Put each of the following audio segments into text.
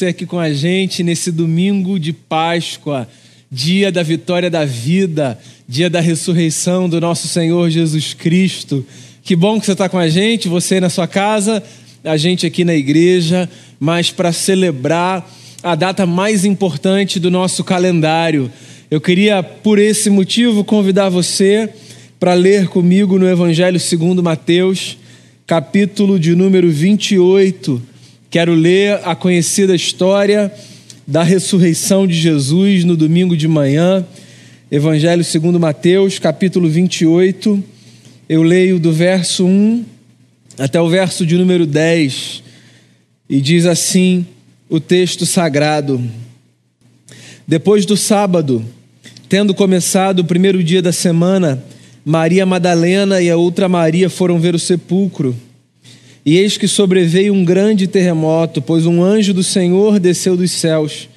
você aqui com a gente nesse domingo de Páscoa, dia da vitória da vida, dia da ressurreição do nosso Senhor Jesus Cristo. Que bom que você está com a gente, você na sua casa, a gente aqui na igreja, mas para celebrar a data mais importante do nosso calendário. Eu queria, por esse motivo, convidar você para ler comigo no Evangelho segundo Mateus, capítulo de número 28 Quero ler a conhecida história da ressurreição de Jesus no domingo de manhã, Evangelho segundo Mateus, capítulo 28. Eu leio do verso 1 até o verso de número 10. E diz assim o texto sagrado: Depois do sábado, tendo começado o primeiro dia da semana, Maria Madalena e a outra Maria foram ver o sepulcro. E eis que sobreveio um grande terremoto, pois um anjo do Senhor desceu dos céus.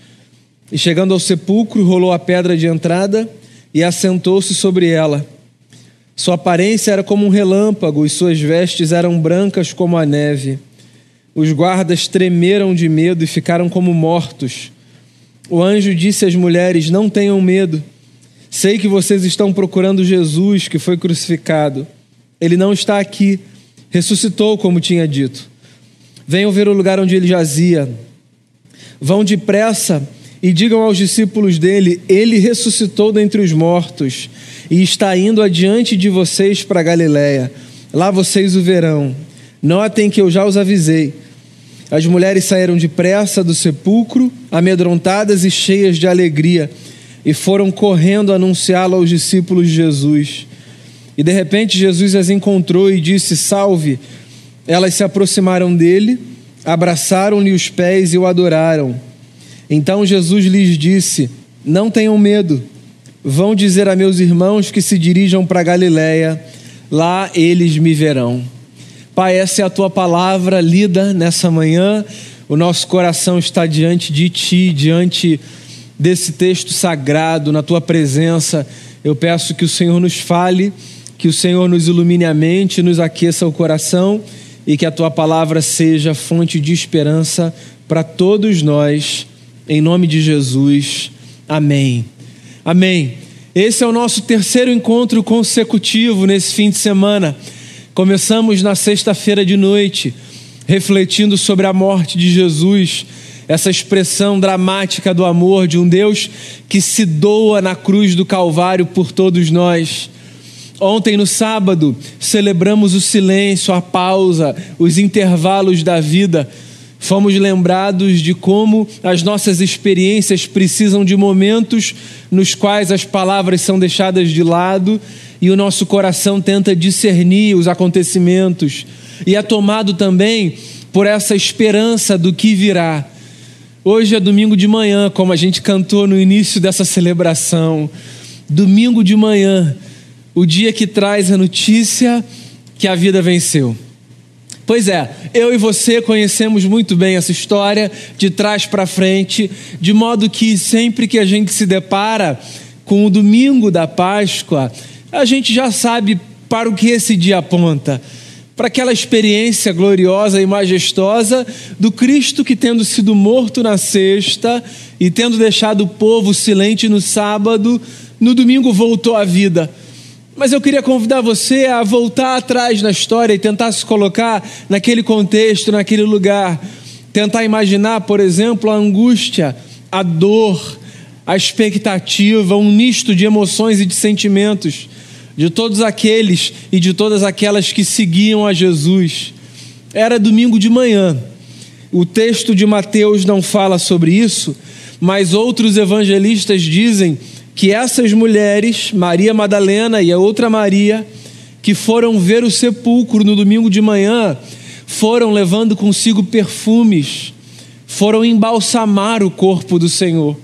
E chegando ao sepulcro, rolou a pedra de entrada e assentou-se sobre ela. Sua aparência era como um relâmpago e suas vestes eram brancas como a neve. Os guardas tremeram de medo e ficaram como mortos. O anjo disse às mulheres: Não tenham medo. Sei que vocês estão procurando Jesus que foi crucificado. Ele não está aqui ressuscitou, como tinha dito. Venham ver o lugar onde ele jazia. Vão depressa e digam aos discípulos dele: Ele ressuscitou dentre os mortos e está indo adiante de vocês para Galiléia. Lá vocês o verão. Notem que eu já os avisei. As mulheres saíram depressa do sepulcro, amedrontadas e cheias de alegria, e foram correndo anunciá-lo aos discípulos de Jesus. E de repente Jesus as encontrou e disse: Salve. Elas se aproximaram dele, abraçaram-lhe os pés e o adoraram. Então Jesus lhes disse: Não tenham medo. Vão dizer a meus irmãos que se dirijam para Galiléia, lá eles me verão. Pai, essa é a tua palavra lida nessa manhã. O nosso coração está diante de ti, diante desse texto sagrado, na tua presença. Eu peço que o Senhor nos fale que o Senhor nos ilumine a mente, nos aqueça o coração e que a tua palavra seja fonte de esperança para todos nós, em nome de Jesus. Amém. Amém. Esse é o nosso terceiro encontro consecutivo nesse fim de semana. Começamos na sexta-feira de noite, refletindo sobre a morte de Jesus, essa expressão dramática do amor de um Deus que se doa na cruz do Calvário por todos nós. Ontem, no sábado, celebramos o silêncio, a pausa, os intervalos da vida. Fomos lembrados de como as nossas experiências precisam de momentos nos quais as palavras são deixadas de lado e o nosso coração tenta discernir os acontecimentos. E é tomado também por essa esperança do que virá. Hoje é domingo de manhã, como a gente cantou no início dessa celebração. Domingo de manhã o dia que traz a notícia que a vida venceu. Pois é, eu e você conhecemos muito bem essa história de trás para frente, de modo que sempre que a gente se depara com o domingo da Páscoa, a gente já sabe para o que esse dia aponta. Para aquela experiência gloriosa e majestosa do Cristo que, tendo sido morto na sexta e tendo deixado o povo silente no sábado, no domingo voltou à vida mas eu queria convidar você a voltar atrás na história e tentar se colocar naquele contexto, naquele lugar. Tentar imaginar, por exemplo, a angústia, a dor, a expectativa, um misto de emoções e de sentimentos de todos aqueles e de todas aquelas que seguiam a Jesus. Era domingo de manhã. O texto de Mateus não fala sobre isso, mas outros evangelistas dizem que essas mulheres, Maria Madalena e a outra Maria, que foram ver o sepulcro no domingo de manhã, foram levando consigo perfumes, foram embalsamar o corpo do Senhor.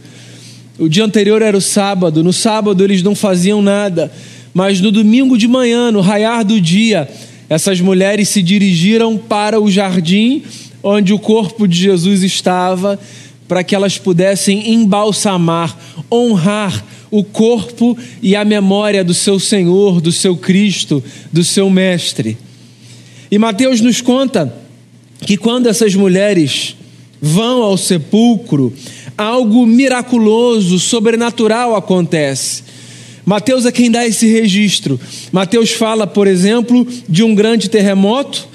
O dia anterior era o sábado, no sábado eles não faziam nada, mas no domingo de manhã, no raiar do dia, essas mulheres se dirigiram para o jardim onde o corpo de Jesus estava, para que elas pudessem embalsamar, honrar o corpo e a memória do seu Senhor, do seu Cristo, do seu Mestre. E Mateus nos conta que quando essas mulheres vão ao sepulcro, algo miraculoso, sobrenatural acontece. Mateus é quem dá esse registro. Mateus fala, por exemplo, de um grande terremoto,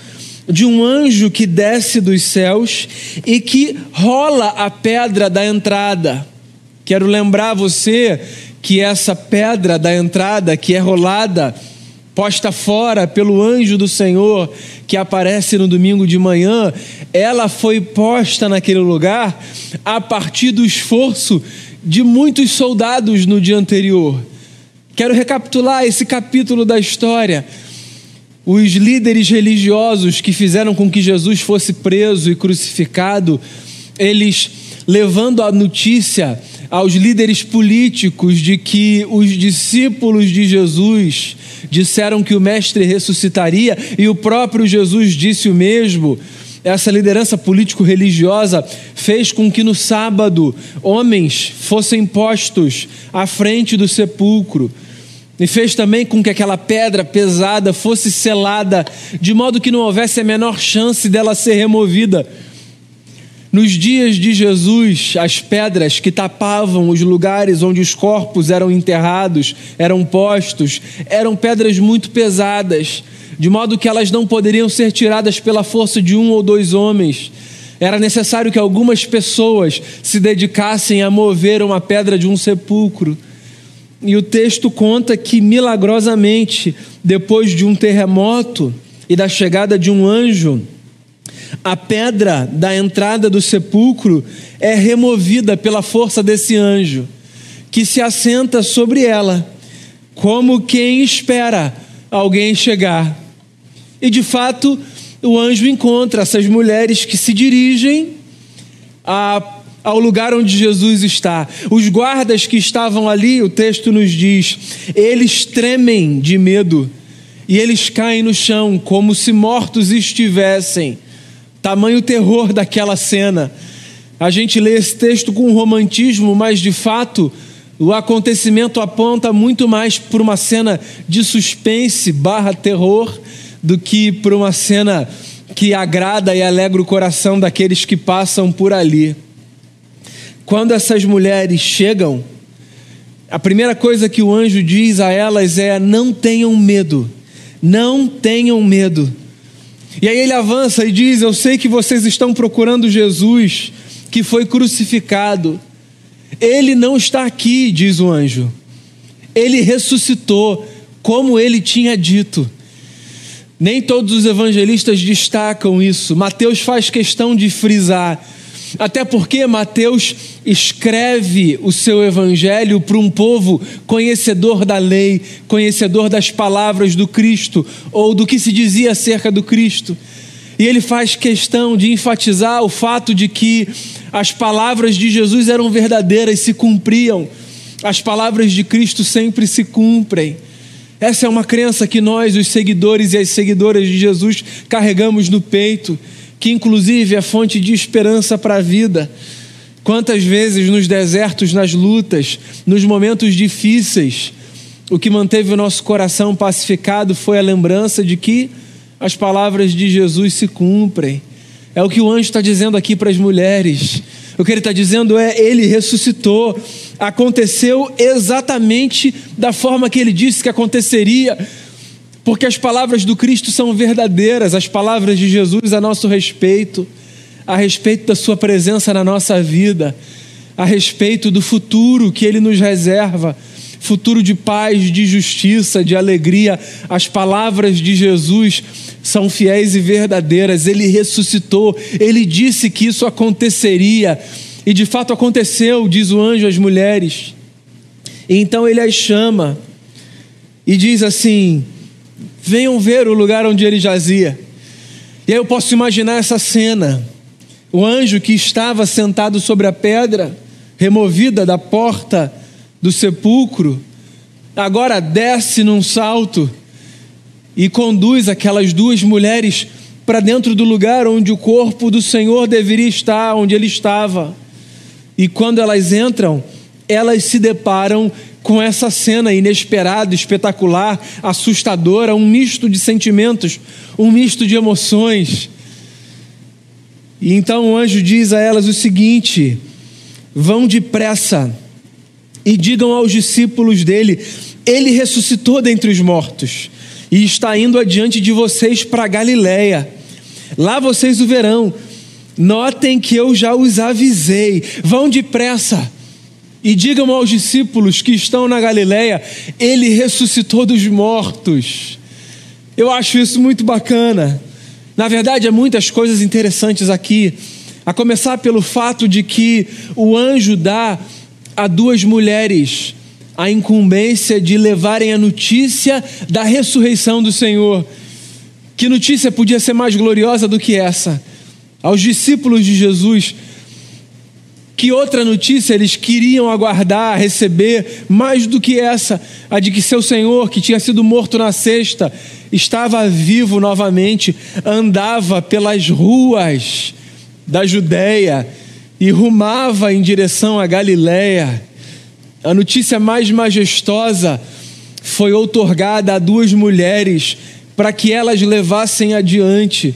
de um anjo que desce dos céus e que rola a pedra da entrada. Quero lembrar você que essa pedra da entrada que é rolada, posta fora pelo anjo do Senhor que aparece no domingo de manhã, ela foi posta naquele lugar a partir do esforço de muitos soldados no dia anterior. Quero recapitular esse capítulo da história. Os líderes religiosos que fizeram com que Jesus fosse preso e crucificado, eles levando a notícia aos líderes políticos de que os discípulos de Jesus disseram que o Mestre ressuscitaria e o próprio Jesus disse o mesmo. Essa liderança político-religiosa fez com que no sábado homens fossem postos à frente do sepulcro e fez também com que aquela pedra pesada fosse selada, de modo que não houvesse a menor chance dela ser removida. Nos dias de Jesus, as pedras que tapavam os lugares onde os corpos eram enterrados, eram postos, eram pedras muito pesadas, de modo que elas não poderiam ser tiradas pela força de um ou dois homens. Era necessário que algumas pessoas se dedicassem a mover uma pedra de um sepulcro. E o texto conta que milagrosamente, depois de um terremoto e da chegada de um anjo, a pedra da entrada do sepulcro é removida pela força desse anjo, que se assenta sobre ela, como quem espera alguém chegar. E de fato, o anjo encontra essas mulheres que se dirigem a, ao lugar onde Jesus está. Os guardas que estavam ali, o texto nos diz, eles tremem de medo e eles caem no chão como se mortos estivessem. Tamanho terror daquela cena. A gente lê esse texto com romantismo, mas de fato o acontecimento aponta muito mais para uma cena de suspense barra terror do que para uma cena que agrada e alegra o coração daqueles que passam por ali. Quando essas mulheres chegam, a primeira coisa que o anjo diz a elas é: não tenham medo, não tenham medo. E aí ele avança e diz: Eu sei que vocês estão procurando Jesus, que foi crucificado. Ele não está aqui, diz o anjo. Ele ressuscitou, como ele tinha dito. Nem todos os evangelistas destacam isso. Mateus faz questão de frisar até porque Mateus escreve o seu evangelho para um povo conhecedor da lei, conhecedor das palavras do Cristo ou do que se dizia acerca do Cristo. E ele faz questão de enfatizar o fato de que as palavras de Jesus eram verdadeiras, se cumpriam. As palavras de Cristo sempre se cumprem. Essa é uma crença que nós, os seguidores e as seguidoras de Jesus, carregamos no peito que inclusive é fonte de esperança para a vida. Quantas vezes nos desertos, nas lutas, nos momentos difíceis, o que manteve o nosso coração pacificado foi a lembrança de que as palavras de Jesus se cumprem. É o que o anjo está dizendo aqui para as mulheres. O que ele está dizendo é: ele ressuscitou, aconteceu exatamente da forma que ele disse que aconteceria porque as palavras do Cristo são verdadeiras, as palavras de Jesus a nosso respeito, a respeito da Sua presença na nossa vida, a respeito do futuro que Ele nos reserva futuro de paz, de justiça, de alegria. As palavras de Jesus são fiéis e verdadeiras. Ele ressuscitou, ele disse que isso aconteceria, e de fato aconteceu, diz o anjo às mulheres. Então ele as chama e diz assim: venham ver o lugar onde ele jazia. E aí eu posso imaginar essa cena: o anjo que estava sentado sobre a pedra, removida da porta do sepulcro, agora desce num salto e conduz aquelas duas mulheres para dentro do lugar onde o corpo do Senhor deveria estar, onde ele estava. E quando elas entram, elas se deparam com essa cena inesperada, espetacular, assustadora, um misto de sentimentos, um misto de emoções. E então o anjo diz a elas o seguinte: vão depressa e digam aos discípulos dele: ele ressuscitou dentre os mortos e está indo adiante de vocês para Galiléia. Lá vocês o verão. Notem que eu já os avisei. Vão depressa e digam aos discípulos que estão na Galiléia: ele ressuscitou dos mortos. Eu acho isso muito bacana. Na verdade, há muitas coisas interessantes aqui. A começar pelo fato de que o anjo dá a duas mulheres a incumbência de levarem a notícia da ressurreição do Senhor. Que notícia podia ser mais gloriosa do que essa? Aos discípulos de Jesus, que outra notícia eles queriam aguardar, receber, mais do que essa, a de que seu Senhor, que tinha sido morto na sexta, estava vivo novamente, andava pelas ruas da Judéia e rumava em direção a Galiléia. A notícia mais majestosa foi outorgada a duas mulheres para que elas levassem adiante.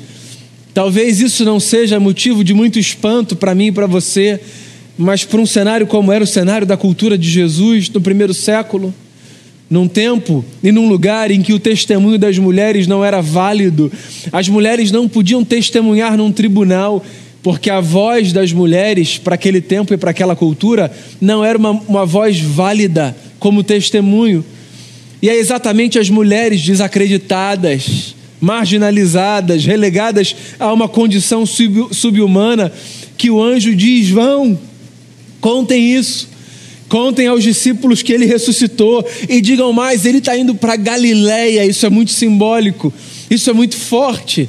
Talvez isso não seja motivo de muito espanto para mim e para você, mas para um cenário como era o cenário da cultura de Jesus no primeiro século, num tempo e num lugar em que o testemunho das mulheres não era válido, as mulheres não podiam testemunhar num tribunal, porque a voz das mulheres para aquele tempo e para aquela cultura não era uma, uma voz válida como testemunho. E é exatamente as mulheres desacreditadas, marginalizadas, relegadas a uma condição sub, subhumana que o anjo diz: vão, contem isso. Contem aos discípulos que ele ressuscitou e digam mais, ele está indo para Galiléia. Isso é muito simbólico, isso é muito forte.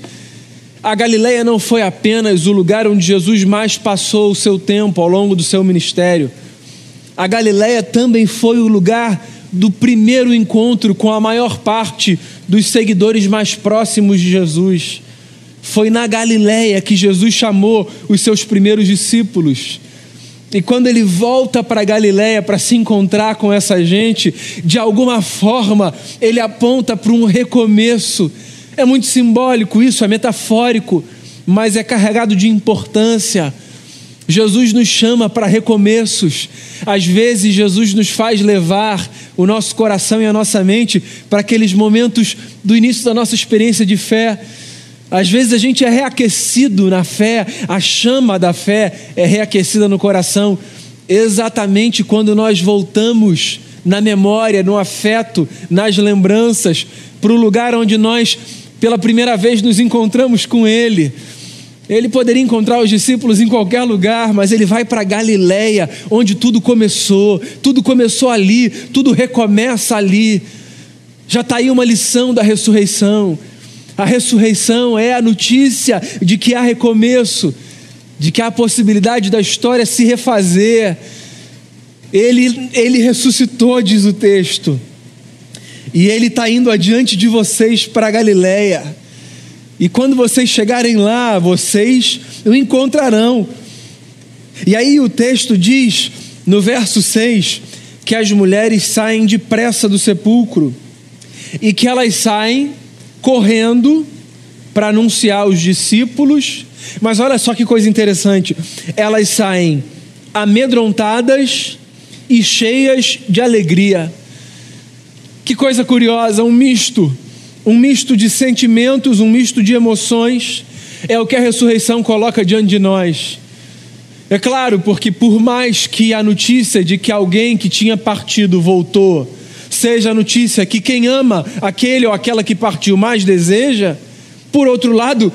A Galileia não foi apenas o lugar onde Jesus mais passou o seu tempo ao longo do seu ministério. A Galileia também foi o lugar do primeiro encontro com a maior parte dos seguidores mais próximos de Jesus. Foi na Galileia que Jesus chamou os seus primeiros discípulos. E quando ele volta para Galiléia para se encontrar com essa gente, de alguma forma ele aponta para um recomeço é muito simbólico isso, é metafórico, mas é carregado de importância. Jesus nos chama para recomeços. Às vezes, Jesus nos faz levar o nosso coração e a nossa mente para aqueles momentos do início da nossa experiência de fé. Às vezes a gente é reaquecido na fé, a chama da fé é reaquecida no coração, exatamente quando nós voltamos na memória, no afeto, nas lembranças, para o lugar onde nós pela primeira vez nos encontramos com Ele. Ele poderia encontrar os discípulos em qualquer lugar, mas ele vai para Galiléia, onde tudo começou. Tudo começou ali, tudo recomeça ali. Já está aí uma lição da ressurreição. A ressurreição é a notícia de que há recomeço, de que há a possibilidade da história se refazer. Ele, ele ressuscitou, diz o texto. E ele está indo adiante de vocês para Galiléia. E quando vocês chegarem lá, vocês o encontrarão. E aí o texto diz, no verso 6, que as mulheres saem depressa do sepulcro e que elas saem correndo para anunciar aos discípulos. Mas olha só que coisa interessante: elas saem amedrontadas e cheias de alegria. Que coisa curiosa, um misto, um misto de sentimentos, um misto de emoções, é o que a ressurreição coloca diante de nós. É claro, porque por mais que a notícia de que alguém que tinha partido voltou, seja a notícia que quem ama aquele ou aquela que partiu mais deseja, por outro lado,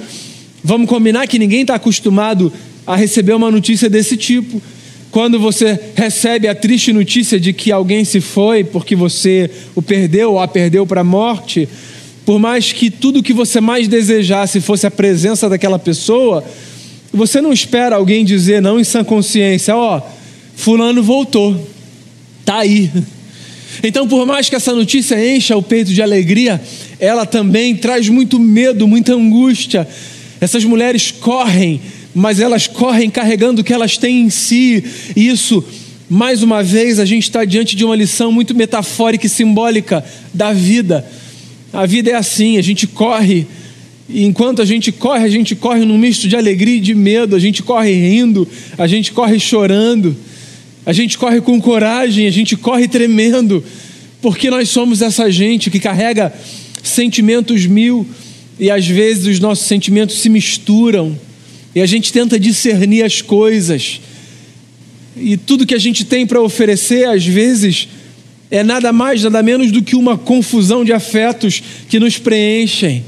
vamos combinar que ninguém está acostumado a receber uma notícia desse tipo. Quando você recebe a triste notícia de que alguém se foi porque você o perdeu ou a perdeu para a morte, por mais que tudo que você mais desejasse fosse a presença daquela pessoa, você não espera alguém dizer, não em sã consciência, ó, oh, fulano voltou, tá aí. Então, por mais que essa notícia encha o peito de alegria, ela também traz muito medo, muita angústia. Essas mulheres correm mas elas correm carregando o que elas têm em si. E isso, mais uma vez, a gente está diante de uma lição muito metafórica e simbólica da vida. A vida é assim, a gente corre E enquanto a gente corre, a gente corre num misto de alegria e de medo, a gente corre rindo, a gente corre chorando, a gente corre com coragem, a gente corre tremendo, porque nós somos essa gente que carrega sentimentos mil e às vezes os nossos sentimentos se misturam e a gente tenta discernir as coisas. E tudo que a gente tem para oferecer, às vezes, é nada mais, nada menos do que uma confusão de afetos que nos preenchem.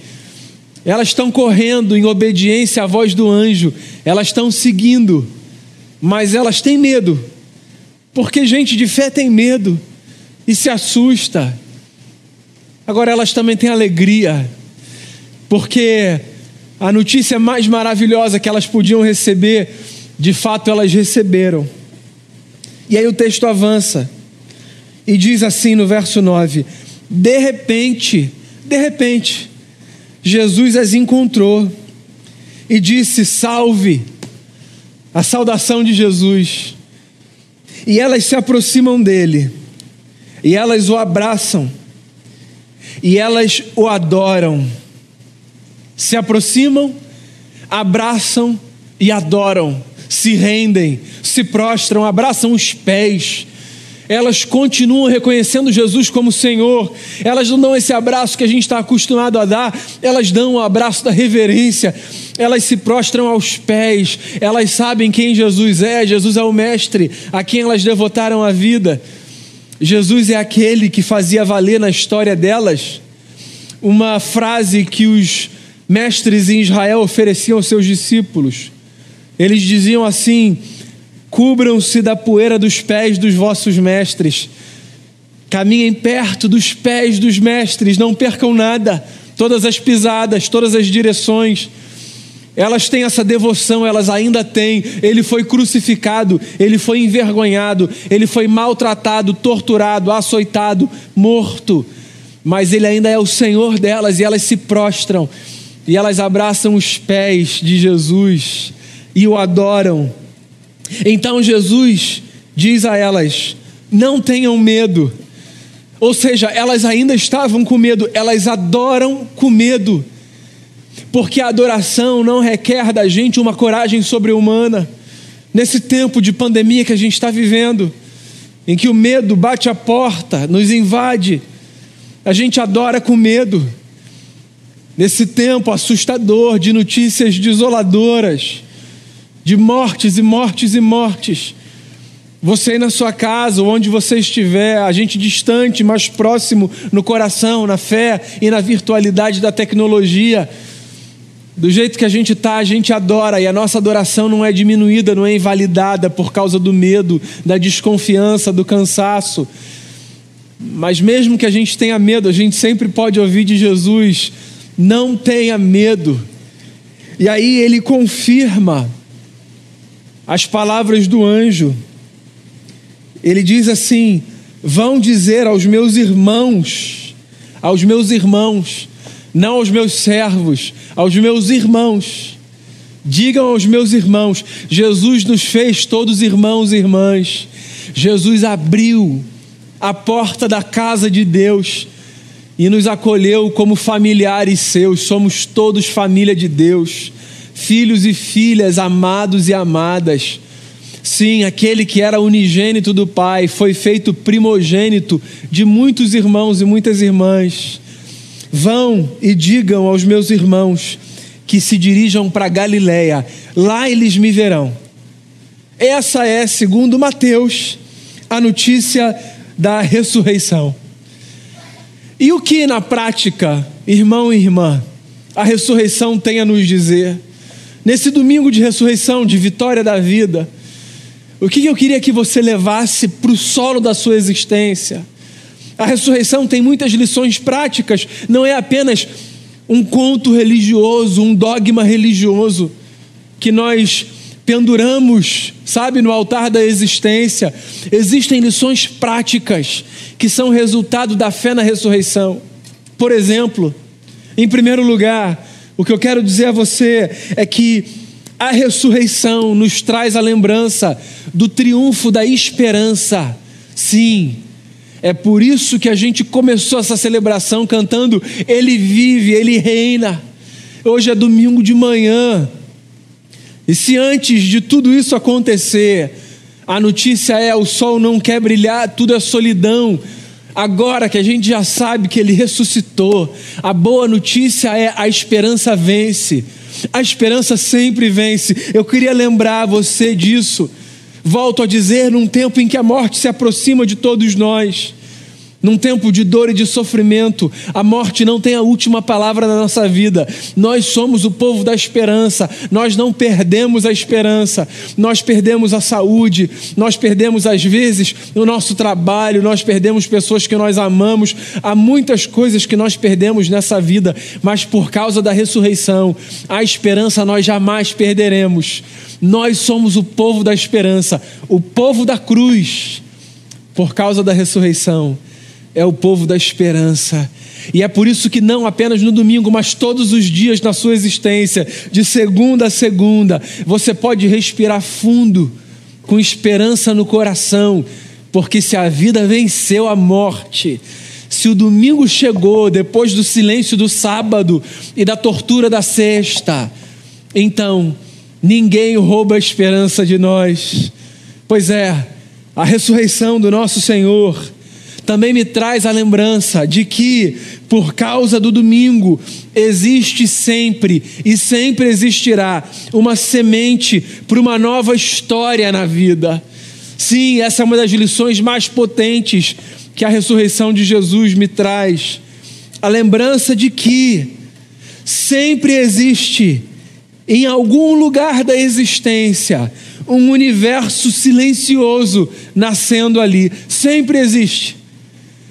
Elas estão correndo em obediência à voz do anjo, elas estão seguindo, mas elas têm medo, porque gente de fé tem medo e se assusta. Agora elas também têm alegria, porque a notícia mais maravilhosa que elas podiam receber, de fato elas receberam. E aí o texto avança e diz assim no verso 9: De repente, de repente, Jesus as encontrou e disse: Salve, a saudação de Jesus. E elas se aproximam dele, e elas o abraçam, e elas o adoram. Se aproximam, abraçam e adoram, se rendem, se prostram, abraçam os pés, elas continuam reconhecendo Jesus como Senhor, elas não dão esse abraço que a gente está acostumado a dar, elas dão o abraço da reverência, elas se prostram aos pés, elas sabem quem Jesus é, Jesus é o Mestre a quem elas devotaram a vida. Jesus é aquele que fazia valer na história delas uma frase que os mestres em Israel ofereciam aos seus discípulos. Eles diziam assim: Cubram-se da poeira dos pés dos vossos mestres. Caminhem perto dos pés dos mestres, não percam nada. Todas as pisadas, todas as direções. Elas têm essa devoção, elas ainda têm. Ele foi crucificado, ele foi envergonhado, ele foi maltratado, torturado, açoitado, morto. Mas ele ainda é o Senhor delas e elas se prostram e elas abraçam os pés de Jesus e o adoram. Então Jesus diz a elas: não tenham medo. Ou seja, elas ainda estavam com medo, elas adoram com medo, porque a adoração não requer da gente uma coragem sobre-humana. Nesse tempo de pandemia que a gente está vivendo, em que o medo bate a porta, nos invade, a gente adora com medo. Nesse tempo assustador de notícias desoladoras, de mortes e mortes e mortes. Você aí na sua casa, onde você estiver, a gente distante, mas próximo no coração, na fé e na virtualidade da tecnologia. Do jeito que a gente está, a gente adora e a nossa adoração não é diminuída, não é invalidada por causa do medo, da desconfiança, do cansaço. Mas mesmo que a gente tenha medo, a gente sempre pode ouvir de Jesus: não tenha medo. E aí ele confirma as palavras do anjo. Ele diz assim: Vão dizer aos meus irmãos, aos meus irmãos, não aos meus servos, aos meus irmãos. Digam aos meus irmãos: Jesus nos fez todos irmãos e irmãs. Jesus abriu a porta da casa de Deus e nos acolheu como familiares seus. Somos todos família de Deus filhos e filhas amados e amadas. Sim, aquele que era unigênito do Pai foi feito primogênito de muitos irmãos e muitas irmãs. Vão e digam aos meus irmãos que se dirijam para Galiléia, lá eles me verão. Essa é, segundo Mateus, a notícia da ressurreição. E o que na prática, irmão e irmã, a ressurreição tem a nos dizer? Nesse domingo de ressurreição, de vitória da vida, o que eu queria que você levasse para o solo da sua existência? A ressurreição tem muitas lições práticas, não é apenas um conto religioso, um dogma religioso que nós penduramos, sabe, no altar da existência. Existem lições práticas que são resultado da fé na ressurreição. Por exemplo, em primeiro lugar, o que eu quero dizer a você é que a ressurreição nos traz a lembrança do triunfo da esperança. Sim, é por isso que a gente começou essa celebração cantando: Ele vive, Ele reina. Hoje é domingo de manhã. E se antes de tudo isso acontecer, a notícia é o sol não quer brilhar, tudo é solidão. Agora que a gente já sabe que ele ressuscitou, a boa notícia é a esperança vence. A esperança sempre vence. Eu queria lembrar você disso. Volto a dizer, num tempo em que a morte se aproxima de todos nós, num tempo de dor e de sofrimento, a morte não tem a última palavra na nossa vida. Nós somos o povo da esperança. Nós não perdemos a esperança. Nós perdemos a saúde. Nós perdemos, às vezes, o nosso trabalho. Nós perdemos pessoas que nós amamos. Há muitas coisas que nós perdemos nessa vida, mas por causa da ressurreição, a esperança nós jamais perderemos. Nós somos o povo da esperança, o povo da cruz, por causa da ressurreição. É o povo da esperança. E é por isso que não apenas no domingo, mas todos os dias na sua existência, de segunda a segunda, você pode respirar fundo, com esperança no coração, porque se a vida venceu a morte, se o domingo chegou depois do silêncio do sábado e da tortura da sexta, então Ninguém rouba a esperança de nós. Pois é, a ressurreição do nosso Senhor também me traz a lembrança de que, por causa do domingo, existe sempre e sempre existirá uma semente para uma nova história na vida. Sim, essa é uma das lições mais potentes que a ressurreição de Jesus me traz. A lembrança de que sempre existe em algum lugar da existência, um universo silencioso nascendo ali. Sempre existe.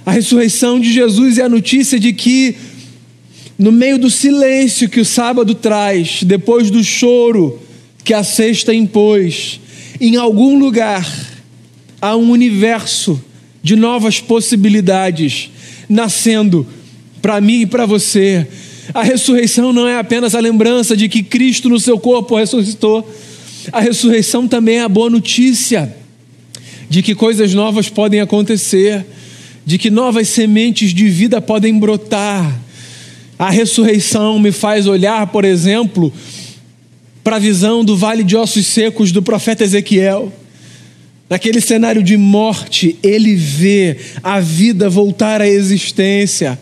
A ressurreição de Jesus é a notícia de que, no meio do silêncio que o sábado traz, depois do choro que a sexta impôs, em algum lugar há um universo de novas possibilidades nascendo para mim e para você a ressurreição não é apenas a lembrança de que Cristo no seu corpo ressuscitou. A ressurreição também é a boa notícia de que coisas novas podem acontecer, de que novas sementes de vida podem brotar. A ressurreição me faz olhar, por exemplo, para a visão do vale de ossos secos do profeta Ezequiel. Naquele cenário de morte, ele vê a vida voltar à existência.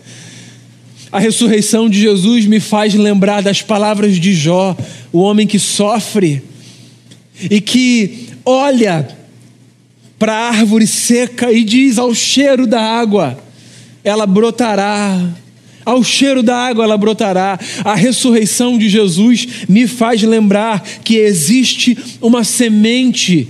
A ressurreição de Jesus me faz lembrar das palavras de Jó, o homem que sofre e que olha para a árvore seca e diz ao cheiro da água, ela brotará. Ao cheiro da água ela brotará. A ressurreição de Jesus me faz lembrar que existe uma semente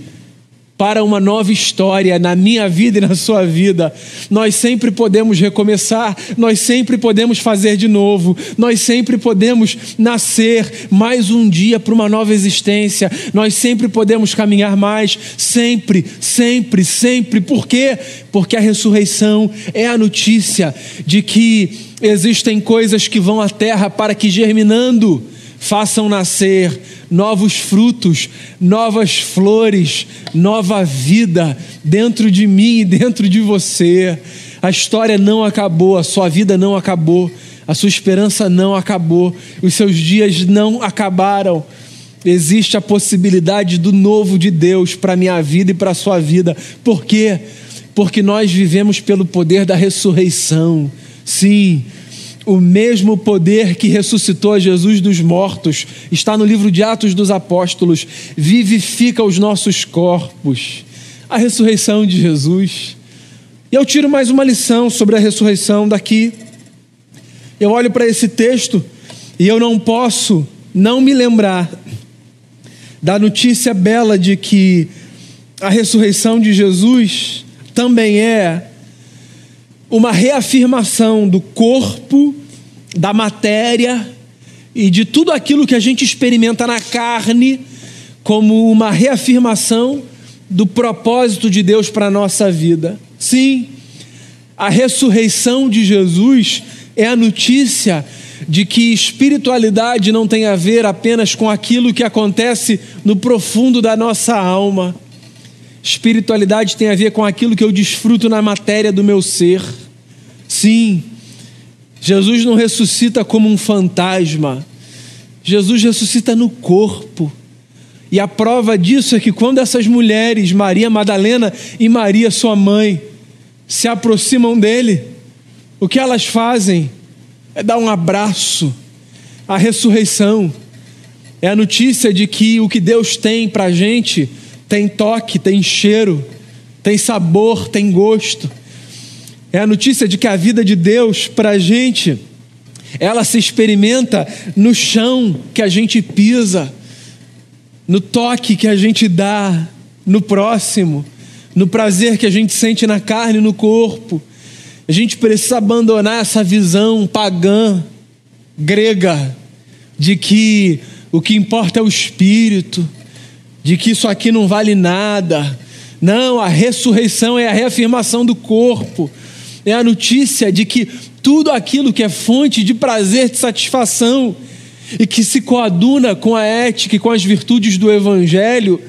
para uma nova história na minha vida e na sua vida. Nós sempre podemos recomeçar, nós sempre podemos fazer de novo, nós sempre podemos nascer mais um dia para uma nova existência, nós sempre podemos caminhar mais, sempre, sempre, sempre. Por quê? Porque a ressurreição é a notícia de que existem coisas que vão à terra para que germinando façam nascer novos frutos, novas flores, nova vida dentro de mim e dentro de você. A história não acabou, a sua vida não acabou, a sua esperança não acabou, os seus dias não acabaram. Existe a possibilidade do novo de Deus para a minha vida e para a sua vida. Por quê? Porque nós vivemos pelo poder da ressurreição. Sim, o mesmo poder que ressuscitou Jesus dos mortos está no livro de Atos dos Apóstolos, vivifica os nossos corpos. A ressurreição de Jesus. E eu tiro mais uma lição sobre a ressurreição daqui. Eu olho para esse texto e eu não posso não me lembrar da notícia bela de que a ressurreição de Jesus também é uma reafirmação do corpo, da matéria e de tudo aquilo que a gente experimenta na carne como uma reafirmação do propósito de Deus para a nossa vida. Sim, a ressurreição de Jesus é a notícia de que espiritualidade não tem a ver apenas com aquilo que acontece no profundo da nossa alma. Espiritualidade tem a ver com aquilo que eu desfruto na matéria do meu ser. Sim, Jesus não ressuscita como um fantasma. Jesus ressuscita no corpo. E a prova disso é que quando essas mulheres, Maria Madalena e Maria, sua mãe, se aproximam dele, o que elas fazem é dar um abraço à ressurreição. É a notícia de que o que Deus tem para a gente tem toque, tem cheiro, tem sabor, tem gosto. É a notícia de que a vida de Deus para a gente, ela se experimenta no chão que a gente pisa, no toque que a gente dá no próximo, no prazer que a gente sente na carne e no corpo. A gente precisa abandonar essa visão pagã, grega, de que o que importa é o espírito, de que isso aqui não vale nada. Não, a ressurreição é a reafirmação do corpo, é a notícia de que tudo aquilo que é fonte de prazer, de satisfação, e que se coaduna com a ética e com as virtudes do Evangelho,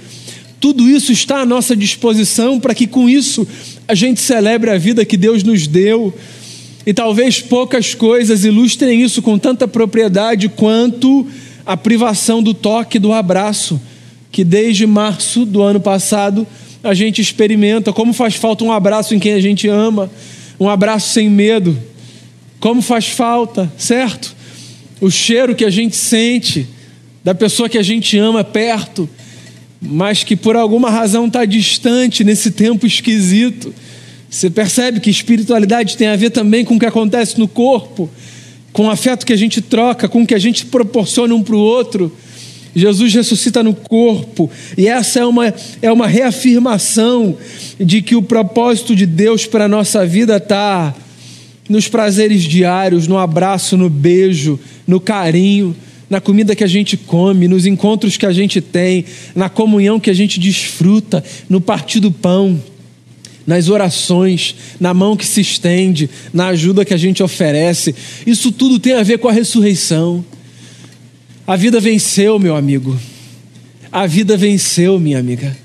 tudo isso está à nossa disposição para que com isso a gente celebre a vida que Deus nos deu. E talvez poucas coisas ilustrem isso com tanta propriedade quanto a privação do toque, do abraço, que desde março do ano passado a gente experimenta. Como faz falta um abraço em quem a gente ama, um abraço sem medo. Como faz falta, certo? O cheiro que a gente sente da pessoa que a gente ama perto mas que por alguma razão está distante nesse tempo esquisito. Você percebe que espiritualidade tem a ver também com o que acontece no corpo, com o afeto que a gente troca, com o que a gente proporciona um para o outro. Jesus ressuscita no corpo, e essa é uma, é uma reafirmação de que o propósito de Deus para a nossa vida está nos prazeres diários, no abraço, no beijo, no carinho na comida que a gente come, nos encontros que a gente tem, na comunhão que a gente desfruta, no partir do pão, nas orações, na mão que se estende, na ajuda que a gente oferece. Isso tudo tem a ver com a ressurreição. A vida venceu, meu amigo. A vida venceu, minha amiga.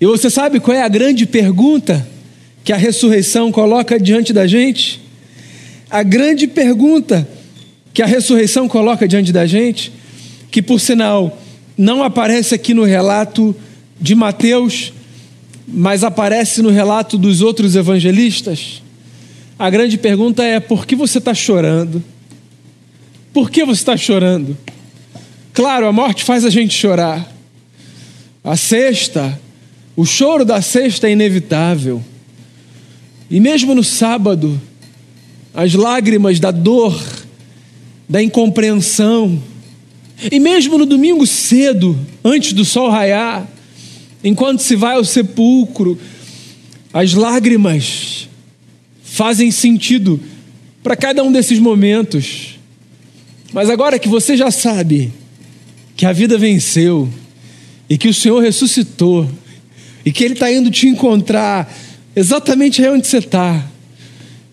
E você sabe qual é a grande pergunta que a ressurreição coloca diante da gente? A grande pergunta que a ressurreição coloca diante da gente, que por sinal não aparece aqui no relato de Mateus, mas aparece no relato dos outros evangelistas. A grande pergunta é: por que você está chorando? Por que você está chorando? Claro, a morte faz a gente chorar. A sexta, o choro da sexta é inevitável. E mesmo no sábado, as lágrimas da dor da incompreensão. E mesmo no domingo cedo, antes do sol raiar, enquanto se vai ao sepulcro, as lágrimas fazem sentido para cada um desses momentos. Mas agora que você já sabe que a vida venceu e que o Senhor ressuscitou e que Ele está indo te encontrar exatamente aí onde você está,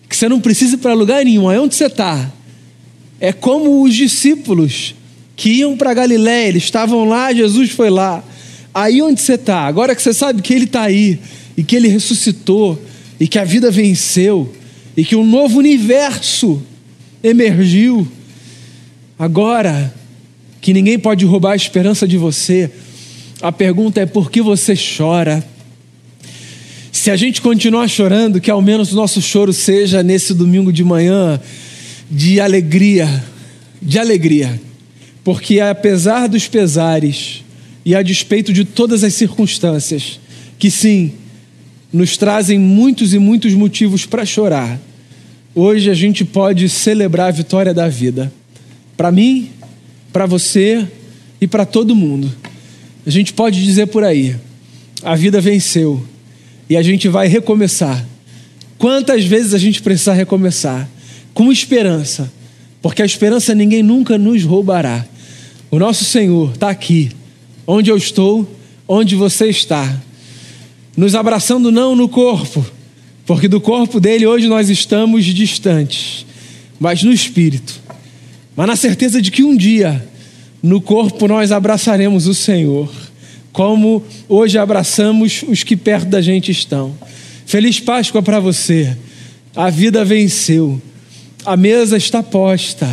que você não precisa ir para lugar nenhum, aí onde você está é como os discípulos que iam para Galiléia, eles estavam lá, Jesus foi lá. Aí onde você está, agora que você sabe que Ele está aí, e que Ele ressuscitou, e que a vida venceu, e que um novo universo emergiu, agora que ninguém pode roubar a esperança de você, a pergunta é por que você chora? Se a gente continuar chorando, que ao menos o nosso choro seja nesse domingo de manhã de alegria, de alegria, porque apesar dos pesares e a despeito de todas as circunstâncias, que sim, nos trazem muitos e muitos motivos para chorar, hoje a gente pode celebrar a vitória da vida. Para mim, para você e para todo mundo. A gente pode dizer por aí: a vida venceu e a gente vai recomeçar. Quantas vezes a gente precisa recomeçar? com esperança, porque a esperança ninguém nunca nos roubará. O nosso Senhor está aqui, onde eu estou, onde você está, nos abraçando não no corpo, porque do corpo dele hoje nós estamos distantes, mas no espírito, mas na certeza de que um dia no corpo nós abraçaremos o Senhor, como hoje abraçamos os que perto da gente estão. Feliz Páscoa para você. A vida venceu. A mesa está posta.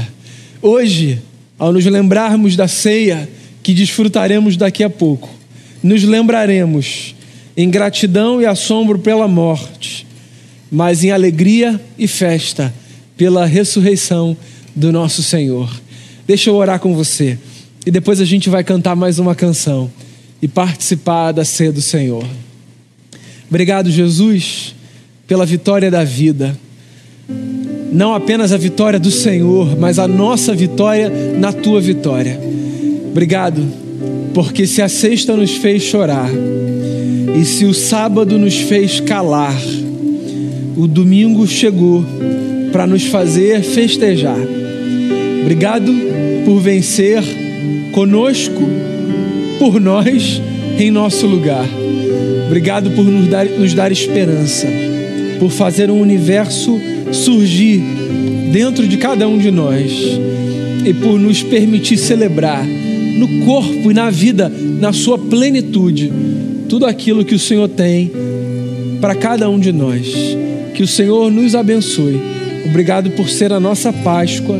Hoje, ao nos lembrarmos da ceia que desfrutaremos daqui a pouco, nos lembraremos em gratidão e assombro pela morte, mas em alegria e festa pela ressurreição do nosso Senhor. Deixa eu orar com você e depois a gente vai cantar mais uma canção e participar da ceia do Senhor. Obrigado, Jesus, pela vitória da vida. Não apenas a vitória do Senhor, mas a nossa vitória na tua vitória. Obrigado, porque se a sexta nos fez chorar, e se o sábado nos fez calar, o domingo chegou para nos fazer festejar. Obrigado por vencer conosco, por nós, em nosso lugar. Obrigado por nos dar, nos dar esperança, por fazer um universo surgir dentro de cada um de nós e por nos permitir celebrar no corpo e na vida, na sua plenitude, tudo aquilo que o Senhor tem para cada um de nós. Que o Senhor nos abençoe. Obrigado por ser a nossa Páscoa.